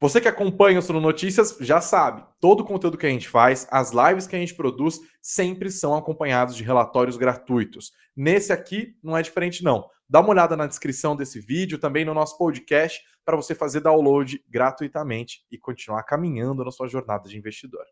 Você que acompanha o Suno Notícias já sabe, todo o conteúdo que a gente faz, as lives que a gente produz, sempre são acompanhados de relatórios gratuitos. Nesse aqui não é diferente não. Dá uma olhada na descrição desse vídeo, também no nosso podcast, para você fazer download gratuitamente e continuar caminhando na sua jornada de investidor.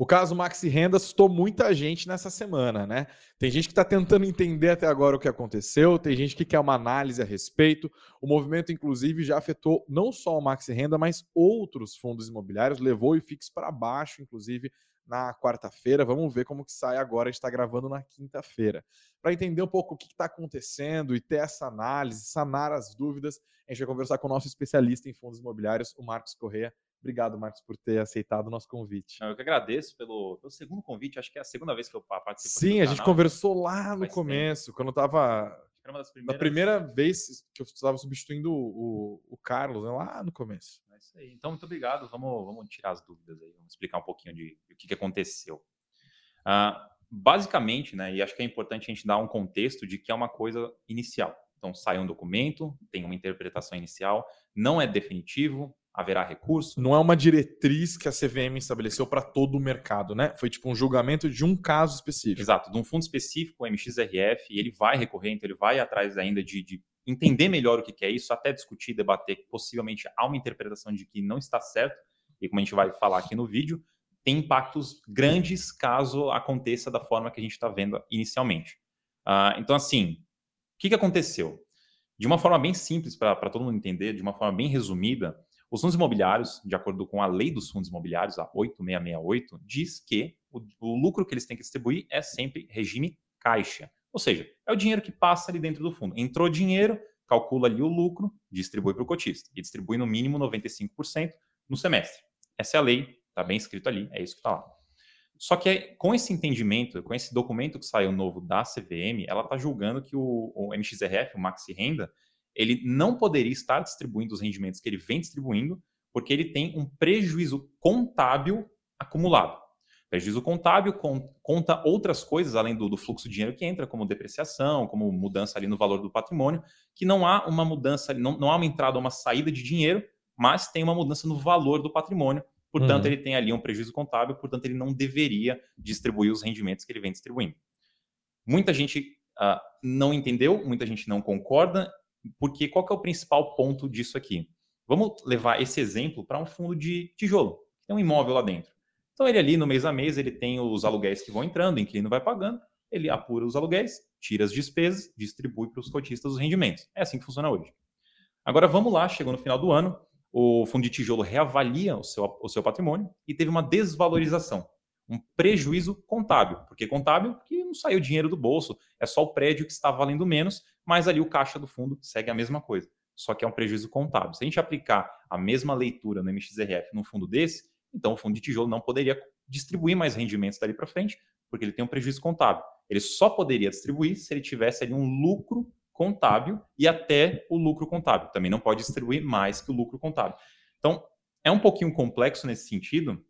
O caso Maxi Renda assustou muita gente nessa semana, né? Tem gente que está tentando entender até agora o que aconteceu, tem gente que quer uma análise a respeito. O movimento, inclusive, já afetou não só o Maxi Renda, mas outros fundos imobiliários, levou o IFIX para baixo, inclusive na quarta-feira. Vamos ver como que sai agora. A gente está gravando na quinta-feira. Para entender um pouco o que está acontecendo e ter essa análise, sanar as dúvidas, a gente vai conversar com o nosso especialista em fundos imobiliários, o Marcos Correia. Obrigado, Marcos, por ter aceitado o nosso convite. Eu que agradeço pelo, pelo segundo convite. Acho que é a segunda vez que eu participo. Sim, a gente conversou lá no começo, tempo. quando eu estava. Na primeira vez que eu estava substituindo o, o, Carlos, né, lá no começo. É isso aí. Então, muito obrigado. Vamos, vamos tirar as dúvidas aí. Vamos explicar um pouquinho de, de o que, que aconteceu. Uh, basicamente, né, e acho que é importante a gente dar um contexto de que é uma coisa inicial. Então, sai um documento, tem uma interpretação inicial, não é definitivo, haverá recurso. Não é uma diretriz que a CVM estabeleceu para todo o mercado, né? Foi tipo um julgamento de um caso específico. Exato, de um fundo específico, o MXRF, e ele vai recorrer, então ele vai atrás ainda de, de entender melhor o que, é isso, até discutir, debater que possivelmente há uma interpretação de que não está certo, e como a gente vai falar aqui no vídeo, tem impactos grandes caso aconteça da forma que a gente está vendo inicialmente. Uh, então, assim, o que, que aconteceu? De uma forma bem simples, para todo mundo entender, de uma forma bem resumida, os fundos imobiliários, de acordo com a lei dos fundos imobiliários, a 8668, diz que o, o lucro que eles têm que distribuir é sempre regime caixa. Ou seja, é o dinheiro que passa ali dentro do fundo. Entrou dinheiro, calcula ali o lucro, distribui para o cotista. E distribui no mínimo 95% no semestre. Essa é a lei, está bem escrito ali, é isso que está lá. Só que com esse entendimento, com esse documento que saiu novo da CVM, ela está julgando que o, o MXRF, o Maxi Renda, ele não poderia estar distribuindo os rendimentos que ele vem distribuindo, porque ele tem um prejuízo contábil acumulado. Prejuízo contábil conta outras coisas além do, do, fluxo de dinheiro que entra, como depreciação, como mudança ali no valor do patrimônio, que não há uma mudança, não, não há uma entrada ou uma saída de dinheiro, mas tem uma mudança no valor do patrimônio. Portanto, uhum. ele tem ali um prejuízo contábil, portanto, ele não deveria distribuir os rendimentos que ele vem distribuindo. Muita gente uh, não entendeu, muita gente não concorda, porque qual que é o principal ponto disso aqui? Vamos levar esse exemplo para um fundo de tijolo. Tem um imóvel lá dentro. Então ele ali no mês a mês ele tem os aluguéis que vão entrando, o inquilino vai pagando, ele apura os aluguéis, tira as despesas, distribui para os cotistas os rendimentos. É assim que funciona hoje. Agora vamos lá, chegou no final do ano, o fundo de tijolo reavalia o seu, o seu patrimônio e teve uma desvalorização, um prejuízo contábil. Porque contábil que não saiu dinheiro do bolso, é só o prédio que está valendo menos, mas ali o caixa do fundo segue a mesma coisa, só que é um prejuízo contábil. Se a gente aplicar a mesma leitura no MXRF num fundo desse, então o fundo de tijolo não poderia distribuir mais rendimentos dali para frente, porque ele tem um prejuízo contábil. Ele só poderia distribuir se ele tivesse ali um lucro contábil e até o lucro contábil. Também não pode distribuir mais que o lucro contábil. Então, é um pouquinho complexo nesse sentido,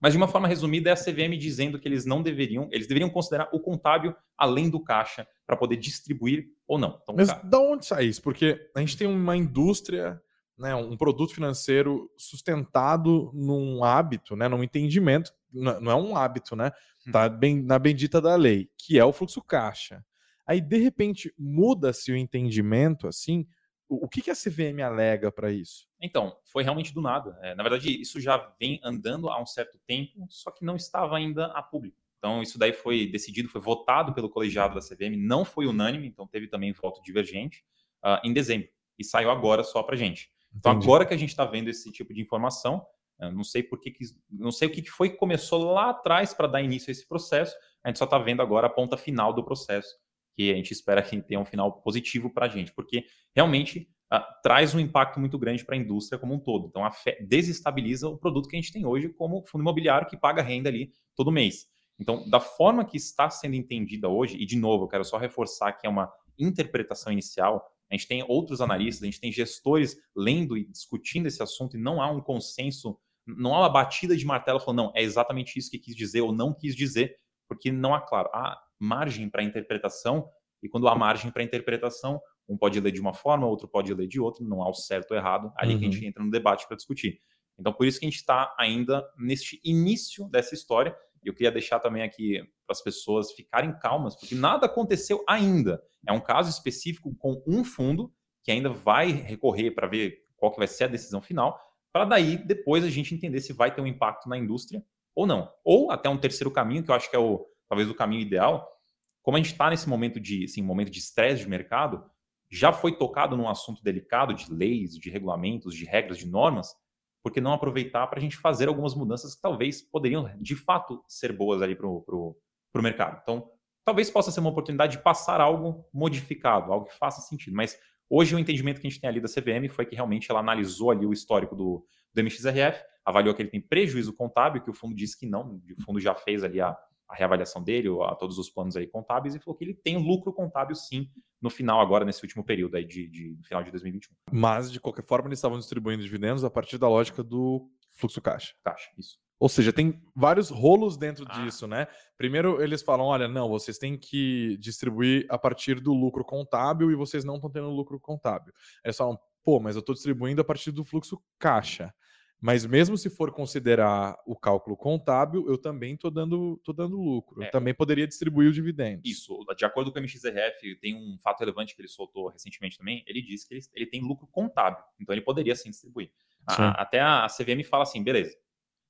mas de uma forma resumida é a CVM dizendo que eles não deveriam, eles deveriam considerar o contábil além do caixa para poder distribuir ou não. Então, Mas da onde sai isso? Porque a gente tem uma indústria, né, um produto financeiro sustentado num hábito, né, num entendimento, não é um hábito, né? Hum. Tá bem na bendita da lei, que é o fluxo caixa. Aí de repente muda-se o entendimento assim, o que, que a CVM alega para isso? Então, foi realmente do nada. É, na verdade, isso já vem andando há um certo tempo, só que não estava ainda a público. Então, isso daí foi decidido, foi votado pelo colegiado da CVM, não foi unânime, então teve também voto divergente uh, em dezembro. E saiu agora só para gente. Então, Entendi. agora que a gente está vendo esse tipo de informação, não sei por que, não sei o que foi que começou lá atrás para dar início a esse processo. A gente só está vendo agora a ponta final do processo que a gente espera que tenha um final positivo para a gente, porque realmente uh, traz um impacto muito grande para a indústria como um todo. Então, desestabiliza o produto que a gente tem hoje como fundo imobiliário que paga renda ali todo mês. Então, da forma que está sendo entendida hoje, e de novo, eu quero só reforçar que é uma interpretação inicial, a gente tem outros analistas, a gente tem gestores lendo e discutindo esse assunto e não há um consenso, não há uma batida de martelo falando, não, é exatamente isso que quis dizer ou não quis dizer, porque não há, claro, há margem para interpretação, e quando há margem para interpretação, um pode ler de uma forma, outro pode ler de outra, não há o certo ou errado, ali uhum. que a gente uhum. entra no debate para discutir. Então, por isso que a gente está ainda neste início dessa história. E eu queria deixar também aqui para as pessoas ficarem calmas, porque nada aconteceu ainda. É um caso específico com um fundo que ainda vai recorrer para ver qual que vai ser a decisão final, para daí depois a gente entender se vai ter um impacto na indústria ou não. Ou até um terceiro caminho, que eu acho que é o talvez o caminho ideal. Como a gente está nesse momento de assim, momento de estresse de mercado, já foi tocado num assunto delicado de leis, de regulamentos, de regras, de normas, por que não aproveitar para a gente fazer algumas mudanças que talvez poderiam, de fato, ser boas ali para o mercado? Então, talvez possa ser uma oportunidade de passar algo modificado, algo que faça sentido. Mas hoje o entendimento que a gente tem ali da CVM foi que realmente ela analisou ali o histórico do, do MXRF, avaliou que ele tem prejuízo contábil, que o fundo disse que não, o fundo já fez ali a, a reavaliação dele, a todos os planos aí contábeis, e falou que ele tem lucro contábil sim no final agora, nesse último período aí de, de final de 2021. Mas, de qualquer forma, eles estavam distribuindo dividendos a partir da lógica do fluxo caixa. Caixa, isso. Ou seja, tem vários rolos dentro ah. disso, né? Primeiro, eles falam: olha, não, vocês têm que distribuir a partir do lucro contábil e vocês não estão tendo lucro contábil. Eles falam: pô, mas eu estou distribuindo a partir do fluxo caixa. Mas mesmo se for considerar o cálculo contábil, eu também estou dando, tô dando lucro. É. Eu também poderia distribuir os dividendos. Isso. De acordo com o MXRF, tem um fato relevante que ele soltou recentemente também. Ele diz que ele, ele tem lucro contábil. Então ele poderia sim distribuir. A, até a, a CVM fala assim: beleza,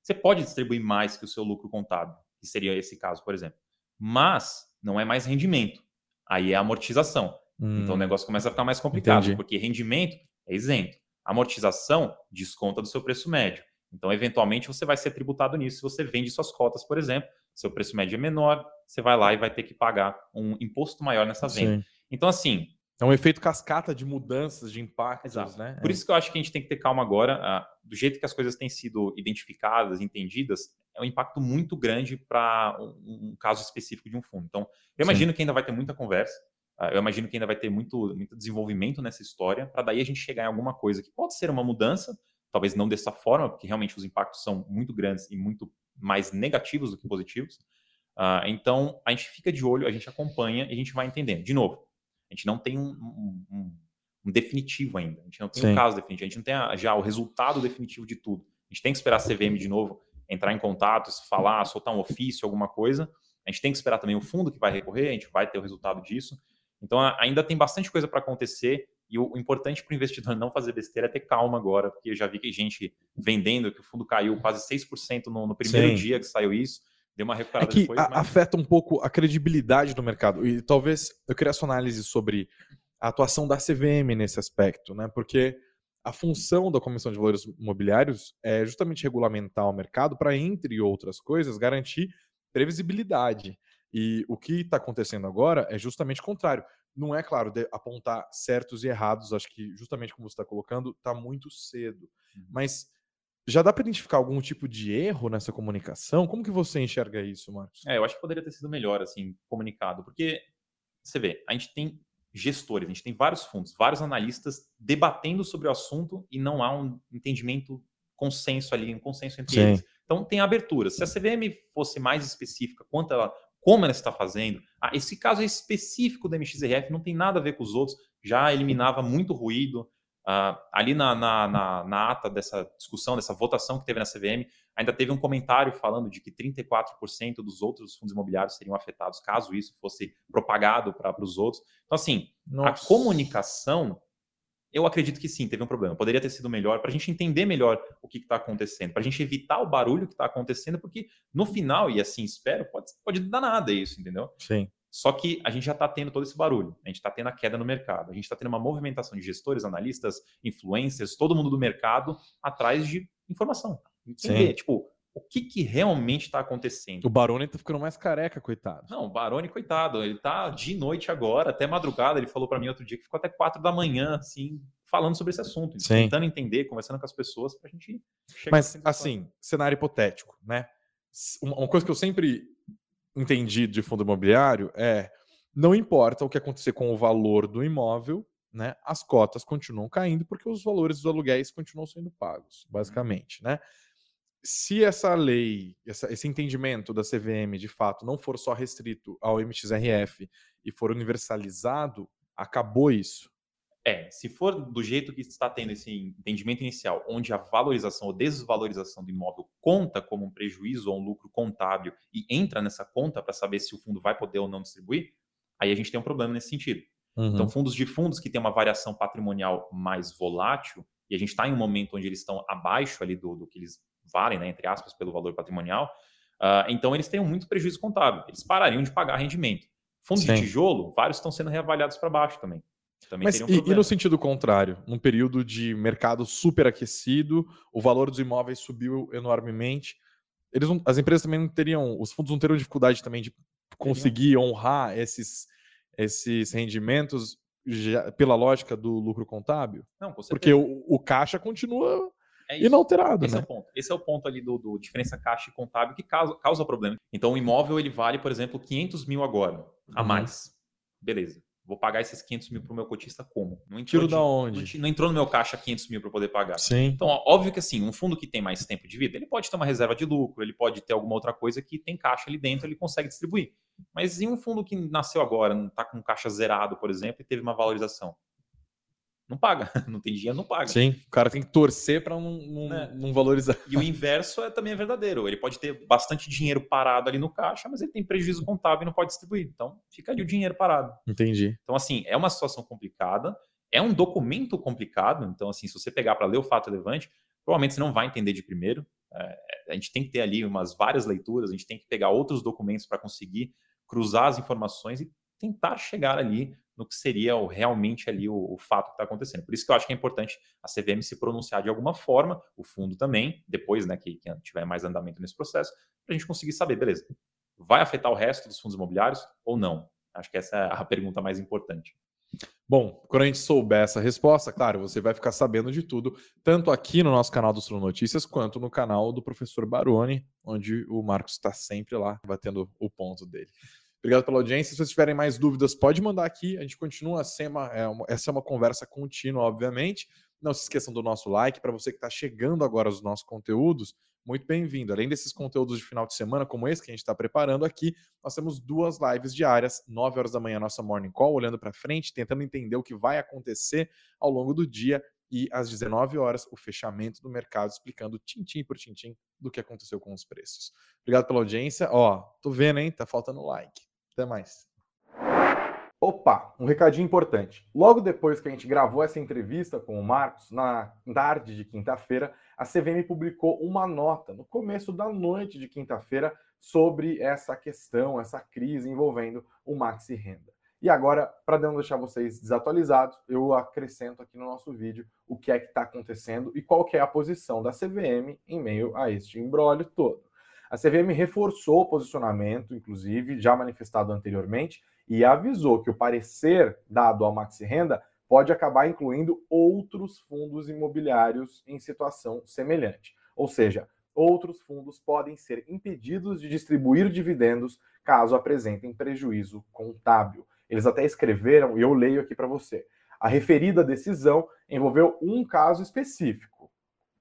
você pode distribuir mais que o seu lucro contábil, que seria esse caso, por exemplo. Mas não é mais rendimento. Aí é amortização. Hum. Então o hum. negócio começa a ficar mais complicado, Entendi. porque rendimento é isento amortização desconta do seu preço médio. Então, eventualmente, você vai ser tributado nisso se você vende suas cotas, por exemplo. Seu preço médio é menor, você vai lá e vai ter que pagar um imposto maior nessa venda. Sim. Então, assim. É um efeito cascata de mudanças, de impactos, Exato. né? Por é. isso que eu acho que a gente tem que ter calma agora. Ah, do jeito que as coisas têm sido identificadas, entendidas, é um impacto muito grande para um, um, caso específico de um fundo. Então, eu imagino Sim. que ainda vai ter muita conversa. Ah, eu imagino que ainda vai ter muito, muito desenvolvimento nessa história, para daí a gente chegar em alguma coisa que pode ser uma mudança, talvez não dessa forma, porque realmente os impactos são muito grandes e muito mais negativos do que positivos. Uh, então, a gente fica de olho, a gente acompanha e a gente vai entendendo. De novo, a gente não tem um, um, um definitivo ainda, a gente não tem Sim. um caso definitivo, a gente não tem a, já o resultado definitivo de tudo. A gente tem que esperar a CVM de novo entrar em contato, falar, soltar um ofício, alguma coisa. A gente tem que esperar também o fundo que vai recorrer, a gente vai ter o resultado disso. Então ainda tem bastante coisa para acontecer e o, importante para o investidor não fazer besteira é ter calma agora, porque eu já vi que gente vendendo, que o fundo caiu quase 6% no, no primeiro Sim. dia que saiu isso, deu uma recuperada é que depois. Mas... afeta um pouco a credibilidade do mercado. E talvez eu queria sua análise sobre a atuação da CVM nesse aspecto, né? Porque a função da Comissão de Valores Imobiliários é justamente regulamentar o mercado para, entre outras coisas, garantir previsibilidade. E o que está acontecendo agora é justamente o contrário. Não é, claro, apontar certos e errados, acho que justamente como você está colocando, está muito cedo. Uhum. Mas já dá para identificar algum tipo de erro nessa comunicação? Como que você enxerga isso, Marcos? É, eu acho que poderia ter sido melhor, assim, comunicado, porque você vê, a gente tem gestores, a gente tem vários fundos, vários analistas debatendo sobre o assunto e não há um entendimento, consenso ali, um consenso entre Sim. eles. Então tem abertura. Se a CVM fosse mais específica quanto ela como ela está fazendo. Ah, esse caso é específico da MXRF, não tem nada a ver com os outros, já eliminava muito ruído. Ah, ali na, na, na, na, ata dessa discussão, dessa votação que teve na CVM, ainda teve um comentário falando de que 34% dos outros fundos imobiliários seriam afetados caso isso fosse propagado para os outros. Então, assim, Nossa. a comunicação eu acredito que sim, teve um problema. Poderia ter sido melhor para a gente entender melhor o que está acontecendo, para a gente evitar o barulho que está acontecendo, porque no final, e assim espero, pode, pode dar nada isso, entendeu? Sim. Só que a gente já está tendo todo esse barulho, a gente está tendo a queda no mercado, a gente está tendo uma movimentação de gestores, analistas, influencers, todo mundo do mercado atrás de informação. Entender, Sim. tipo, o que, que realmente está acontecendo. O Baroni está ficando mais careca, coitado. Não, o Baroni, coitado, ele está de noite agora, até madrugada. Ele falou para mim outro dia que ficou até quatro da manhã, assim, falando sobre esse assunto, Sim. tentando entender, conversando com as pessoas para a gente chegar. Mas, assim, cenário hipotético, né? Uma coisa que eu sempre entendi de fundo imobiliário é não importa o que acontecer com o valor do imóvel, né? As cotas continuam caindo porque os valores dos aluguéis continuam sendo pagos, basicamente, né? Se essa lei, essa, esse entendimento da CVM de fato não for só restrito ao MXRF e for universalizado, acabou isso. É, se for do jeito que está tendo esse entendimento inicial, onde a valorização ou desvalorização do imóvel conta como um prejuízo ou um lucro contábil e entra nessa conta para saber se o fundo vai poder ou não distribuir, aí a gente tem um problema nesse sentido. Então, uhum. Então, fundos de fundos que têm uma variação patrimonial mais volátil, e a gente está em um momento onde eles estão abaixo ali do, do que eles valem, né, entre aspas, pelo valor patrimonial, uh, então eles têm muito prejuízo contábil. Eles parariam de pagar rendimento. Fundos Sim. de tijolo, vários estão sendo reavaliados para baixo também. também Mas e, e, no sentido contrário, num período de mercado superaquecido, o valor dos imóveis subiu enormemente. Eles não, as empresas também não teriam, os fundos não teriam dificuldade também de conseguir honrar esses, esses rendimentos já, pela lógica do lucro contábil? Não, com certeza. Porque o, o caixa continua é inalterado. Esse né? é o ponto. Esse é o ponto ali do, do diferença caixa e contábil que causa, causa problema. Então, o imóvel ele vale, por exemplo, 500 mil agora, a uhum. mais. Beleza. Vou pagar esses 500 mil para o meu cotista como? Não Tiro de, da onde? Não, entrou no meu caixa 500 mil para poder pagar. Sim. Então, óbvio que assim, um fundo que tem mais tempo de vida, ele pode ter uma reserva de lucro, ele pode ter alguma outra coisa que tem caixa ali dentro, ele consegue distribuir. Mas em um fundo que nasceu agora, não está com caixa zerado, por exemplo, e teve uma valorização, não paga. Não tem dinheiro, não paga. Sim, o cara tem que torcer para não, não, é. não, valorizar. E o inverso é também é verdadeiro. Ele pode ter bastante dinheiro parado ali no caixa, mas ele tem prejuízo contábil e não pode distribuir. Então, fica ali o dinheiro parado. Entendi. Então, assim, é uma situação complicada, é um documento complicado. Então, assim, se você pegar para ler o fato relevante, provavelmente você não vai entender de primeiro. É, a gente tem que ter ali umas várias leituras, a gente tem que pegar outros documentos para conseguir cruzar as informações e tentar chegar ali no que seria o, realmente ali o, o fato que está acontecendo. Por isso que eu acho que é importante a CVM se pronunciar de alguma forma, o fundo também, depois né, que, que tiver mais andamento nesse processo, para a gente conseguir saber, beleza, vai afetar o resto dos fundos imobiliários ou não? Acho que essa é a pergunta mais importante. Bom, quando a gente souber essa resposta, claro, você vai ficar sabendo de tudo, tanto aqui no nosso canal do Sul Notícias, quanto no canal do professor Baroni, onde o Marcos está sempre lá batendo o ponto dele. Obrigado pela audiência. Se vocês tiverem mais dúvidas, pode mandar aqui. A gente continua sendo é uma, essa é uma conversa contínua, obviamente. Não se esqueçam do nosso like. Para você que está chegando agora aos nossos conteúdos, muito bem-vindo. Além desses conteúdos de final de semana, como esse que a gente está preparando aqui, nós temos duas lives diárias, 9 horas da manhã, nossa morning call, olhando para frente, tentando entender o que vai acontecer ao longo do dia. E às 19 horas, o fechamento do mercado, explicando tintim por tintim do que aconteceu com os preços. Obrigado pela audiência. Ó, tô vendo, hein? Tá faltando like. Até mais. Opa, um recadinho importante. Logo depois que a gente gravou essa entrevista com o Marcos, na tarde de quinta-feira, a CVM publicou uma nota no começo da noite de quinta-feira sobre essa questão, essa crise envolvendo o Maxi Renda. E agora, para não deixar vocês desatualizados, eu acrescento aqui no nosso vídeo o que é que está acontecendo e qual que é a posição da CVM em meio a este embrólio todo. A CVM reforçou o posicionamento, inclusive, já manifestado anteriormente, e avisou que o parecer dado ao Maxi Renda pode acabar incluindo outros fundos imobiliários em situação semelhante. Ou seja, outros fundos podem ser impedidos de distribuir dividendos caso apresentem prejuízo contábil. Eles até escreveram, e eu leio aqui para você. A referida decisão envolveu um caso específico.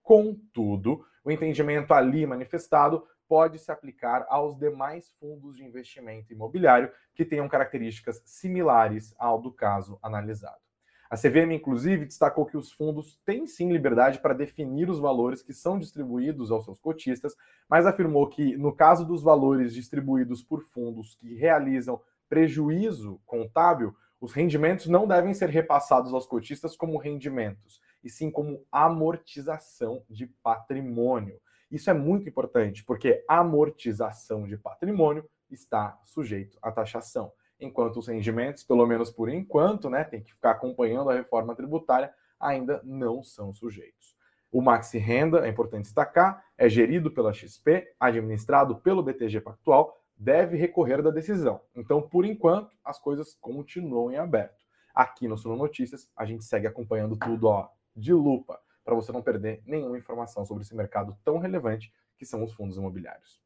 Contudo, o entendimento ali manifestado pode se aplicar aos demais fundos de investimento imobiliário que tenham características similares ao do caso analisado. A CVM, inclusive, destacou que os fundos têm sim liberdade para definir os valores que são distribuídos aos seus cotistas, mas afirmou que, no caso dos valores distribuídos por fundos que realizam prejuízo contábil, os rendimentos não devem ser repassados aos cotistas como rendimentos, e sim como amortização de patrimônio. Isso é muito importante, porque a amortização de patrimônio está sujeito à taxação, enquanto os rendimentos, pelo menos por enquanto, né, tem que ficar acompanhando a reforma tributária, ainda não são sujeitos. O Maxi Renda, é importante destacar, é gerido pela XP, administrado pelo BTG Pactual, deve recorrer da decisão. Então, por enquanto, as coisas continuam em aberto. Aqui no Suno Notícias, a gente segue acompanhando tudo ó, de lupa para você não perder nenhuma informação sobre esse mercado tão relevante que são os fundos imobiliários.